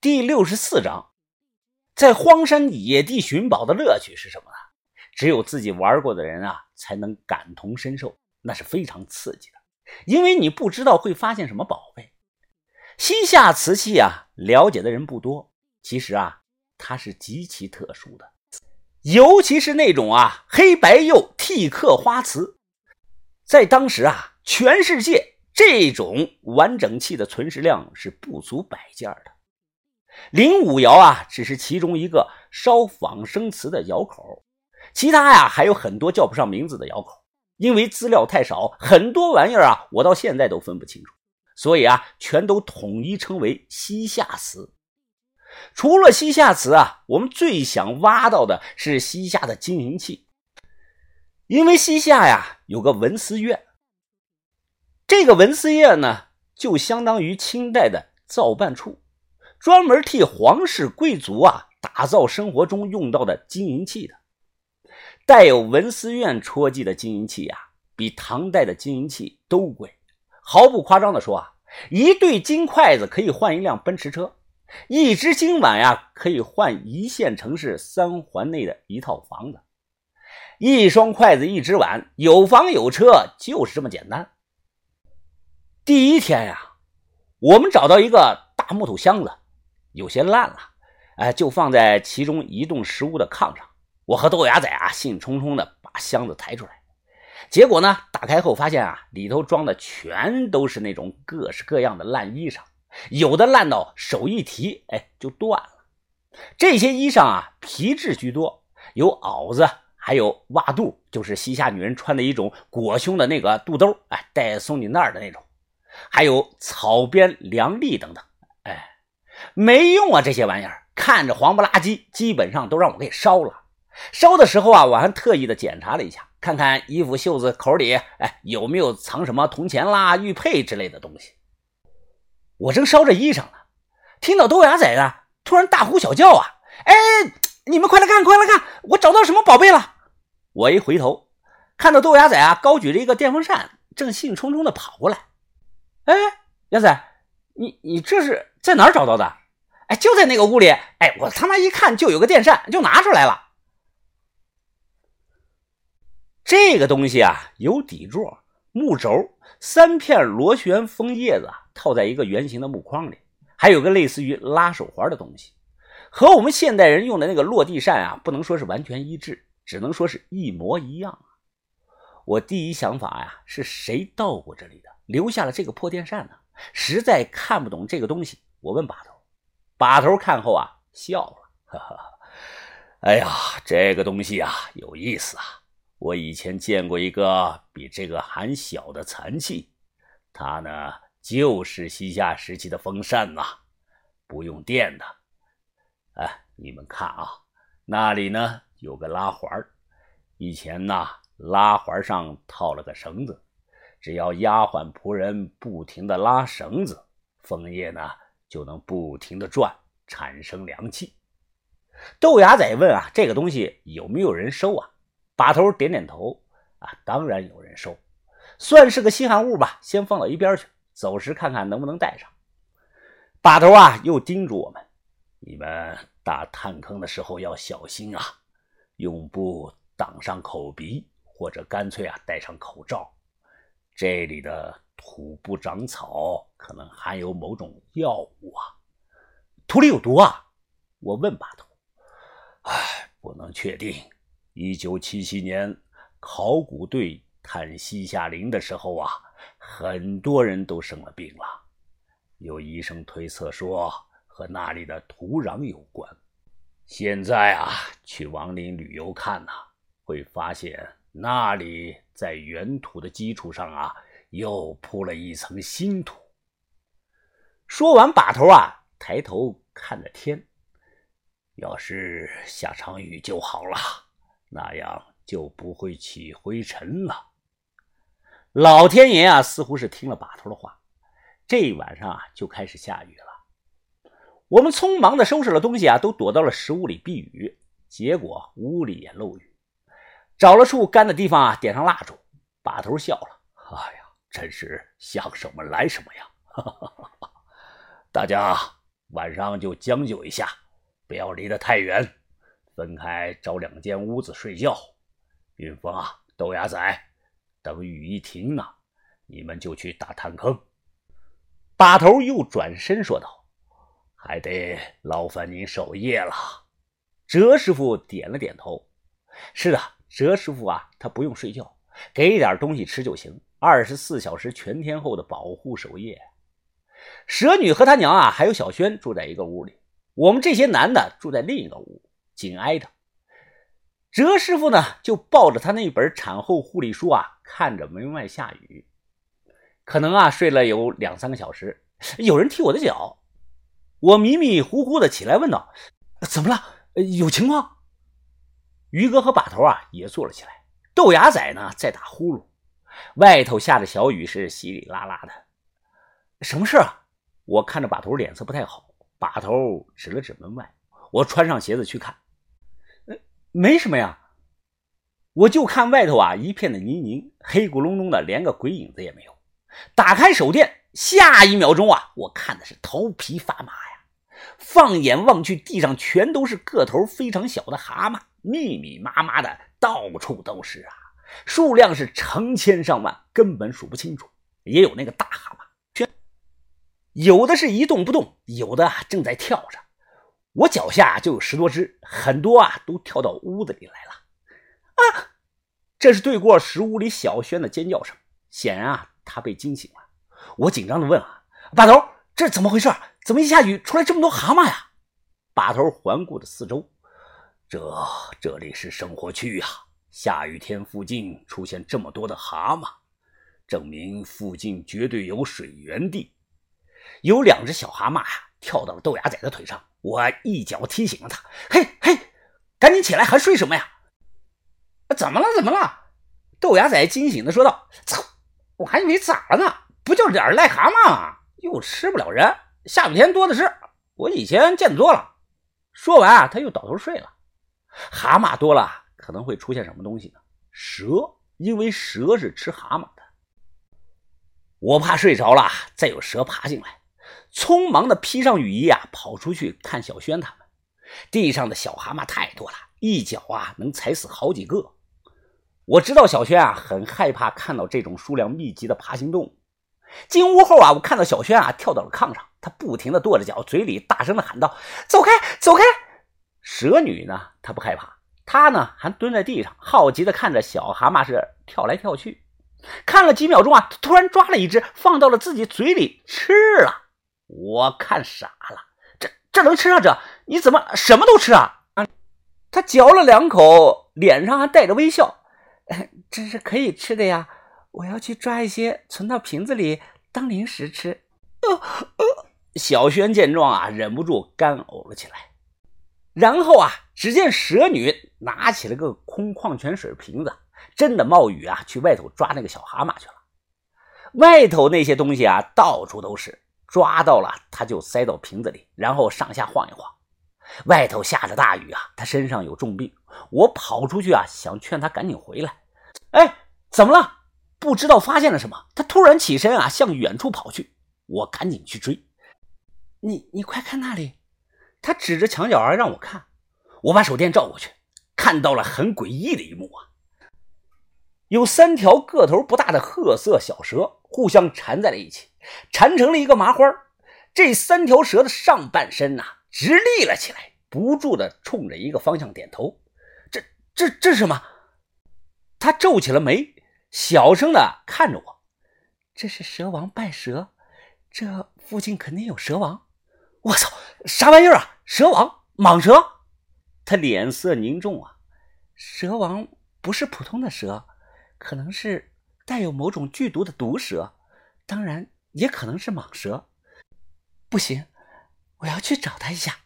第六十四章，在荒山野地寻宝的乐趣是什么呢？只有自己玩过的人啊，才能感同身受，那是非常刺激的。因为你不知道会发现什么宝贝。西夏瓷器啊，了解的人不多。其实啊，它是极其特殊的，尤其是那种啊黑白釉剔刻花瓷，在当时啊，全世界这种完整器的存世量是不足百件的。零五窑啊，只是其中一个烧仿生瓷的窑口，其他呀还有很多叫不上名字的窑口。因为资料太少，很多玩意儿啊，我到现在都分不清楚，所以啊，全都统一称为西夏瓷。除了西夏瓷啊，我们最想挖到的是西夏的金银器，因为西夏呀有个文思院，这个文思院呢，就相当于清代的造办处，专门替皇室贵族啊打造生活中用到的金银器的。带有文思院戳记的金银器呀，比唐代的金银器都贵。毫不夸张的说啊，一对金筷子可以换一辆奔驰车，一只金碗呀可以换一线城市三环内的一套房子。一双筷子，一只碗，有房有车，就是这么简单。第一天呀，我们找到一个大木头箱子，有些烂了，哎，就放在其中移动食物的炕上。我和豆芽仔啊，兴冲冲的把箱子抬出来，结果呢，打开后发现啊，里头装的全都是那种各式各样的烂衣裳，有的烂到手一提，哎，就断了。这些衣裳啊，皮质居多，有袄子，还有袜肚，就是西夏女人穿的一种裹胸的那个肚兜，哎，带松紧带的那种，还有草编凉笠等等，哎，没用啊，这些玩意儿看着黄不拉几，基本上都让我给烧了。烧的时候啊，我还特意的检查了一下，看看衣服袖子口里，哎，有没有藏什么铜钱啦、玉佩之类的东西。我正烧着衣裳呢，听到豆芽仔呢突然大呼小叫啊！哎，你们快来看，快来看，我找到什么宝贝了！我一回头，看到豆芽仔啊高举着一个电风扇，正兴冲冲的跑过来。哎，芽仔，你你这是在哪儿找到的？哎，就在那个屋里。哎，我他妈一看就有个电扇，就拿出来了。这个东西啊，有底座、木轴、三片螺旋枫叶子套在一个圆形的木框里，还有个类似于拉手环的东西，和我们现代人用的那个落地扇啊，不能说是完全一致，只能说是一模一样。我第一想法呀，是谁到过这里的，留下了这个破电扇呢？实在看不懂这个东西，我问把头，把头看后啊，笑了，哈哈，哎呀，这个东西啊，有意思啊。我以前见过一个比这个还小的残器，它呢就是西夏时期的风扇呐，不用电的。哎，你们看啊，那里呢有个拉环以前呢拉环上套了个绳子，只要丫鬟仆人不停的拉绳子，枫叶呢就能不停的转，产生凉气。豆芽仔问啊，这个东西有没有人收啊？把头点点头，啊，当然有人收，算是个稀罕物吧，先放到一边去，走时看看能不能带上。把头啊，又叮嘱我们：你们打探坑的时候要小心啊，用布挡上口鼻，或者干脆啊戴上口罩。这里的土不长草，可能含有某种药物啊。土里有毒啊？我问把头。唉，不能确定。一九七七年，考古队探西夏陵的时候啊，很多人都生了病了。有医生推测说和那里的土壤有关。现在啊，去王陵旅游看呐，会发现那里在原土的基础上啊，又铺了一层新土。说完，把头啊，抬头看着天，要是下场雨就好了。那样就不会起灰尘了。老天爷啊，似乎是听了把头的话，这一晚上啊就开始下雨了。我们匆忙的收拾了东西啊，都躲到了食物里避雨。结果屋里也漏雨，找了处干的地方啊，点上蜡烛。把头笑了：“哎呀，真是想什么来什么呀！” 大家晚上就将就一下，不要离得太远，分开找两间屋子睡觉。云峰啊，豆芽仔，等雨一停呢，你们就去打探坑。把头又转身说道：“还得劳烦您守夜了。”哲师傅点了点头：“是的，蛇师傅啊，他不用睡觉，给点东西吃就行，二十四小时全天候的保护守夜。”蛇女和他娘啊，还有小轩住在一个屋里，我们这些男的住在另一个屋，紧挨着。哲师傅呢，就抱着他那本产后护理书啊，看着门外下雨，可能啊睡了有两三个小时。有人踢我的脚，我迷迷糊糊的起来问道：“怎么了？有情况？”于哥和把头啊也坐了起来，豆芽仔呢在打呼噜，外头下着小雨，是稀里拉拉的。什么事啊？我看着把头脸色不太好，把头指了指门外。我穿上鞋子去看，呃，没什么呀。我就看外头啊，一片的泥泞，黑咕隆咚的，连个鬼影子也没有。打开手电，下一秒钟啊，我看的是头皮发麻呀。放眼望去，地上全都是个头非常小的蛤蟆，密密麻麻的，到处都是啊，数量是成千上万，根本数不清楚。也有那个大蛤蟆。有的是一动不动，有的正在跳着。我脚下就有十多只，很多啊都跳到屋子里来了。啊！这是对过石屋里小轩的尖叫声，显然啊他被惊醒了。我紧张的问啊，把头，这怎么回事？怎么一下雨出来这么多蛤蟆呀？把头环顾着四周，这这里是生活区呀，下雨天附近出现这么多的蛤蟆，证明附近绝对有水源地。有两只小蛤蟆呀，跳到了豆芽仔的腿上，我一脚踢醒了他。嘿嘿，赶紧起来，还睡什么呀？怎么了？怎么了？豆芽仔惊醒的说道：“操，我还以为咋了呢？不就是点癞蛤蟆吗？又吃不了人，下雨天多的是，我以前见多了。”说完啊，他又倒头睡了。蛤蟆多了，可能会出现什么东西呢？蛇，因为蛇是吃蛤蟆的。我怕睡着了，再有蛇爬进来。匆忙的披上雨衣啊，跑出去看小轩他们。地上的小蛤蟆太多了，一脚啊能踩死好几个。我知道小轩啊很害怕看到这种数量密集的爬行动物。进屋后啊，我看到小轩啊跳到了炕上，他不停的跺着脚，嘴里大声的喊道：“走开，走开！”蛇女呢，她不害怕，她呢还蹲在地上，好奇的看着小蛤蟆是跳来跳去。看了几秒钟啊，突然抓了一只放到了自己嘴里吃了。我看傻了，这这能吃啊？这你怎么什么都吃啊？啊！他嚼了两口，脸上还带着微笑。这是可以吃的呀，我要去抓一些存到瓶子里当零食吃。呃呃，小轩见状啊，忍不住干呕了起来。然后啊，只见蛇女拿起了个空矿泉水瓶子，真的冒雨啊，去外头抓那个小蛤蟆去了。外头那些东西啊，到处都是。抓到了，他就塞到瓶子里，然后上下晃一晃。外头下着大雨啊，他身上有重病。我跑出去啊，想劝他赶紧回来。哎，怎么了？不知道发现了什么，他突然起身啊，向远处跑去。我赶紧去追。你你快看那里！他指着墙角儿让我看。我把手电照过去，看到了很诡异的一幕啊！有三条个头不大的褐色小蛇互相缠在了一起。缠成了一个麻花，这三条蛇的上半身呐直立了起来，不住的冲着一个方向点头。这、这、这是什么？他皱起了眉，小声的看着我。这是蛇王拜蛇，这附近肯定有蛇王。我操，啥玩意儿啊？蛇王？蟒蛇？他脸色凝重啊。蛇王不是普通的蛇，可能是带有某种剧毒的毒蛇，当然。也可能是蟒蛇，不行，我要去找他一下。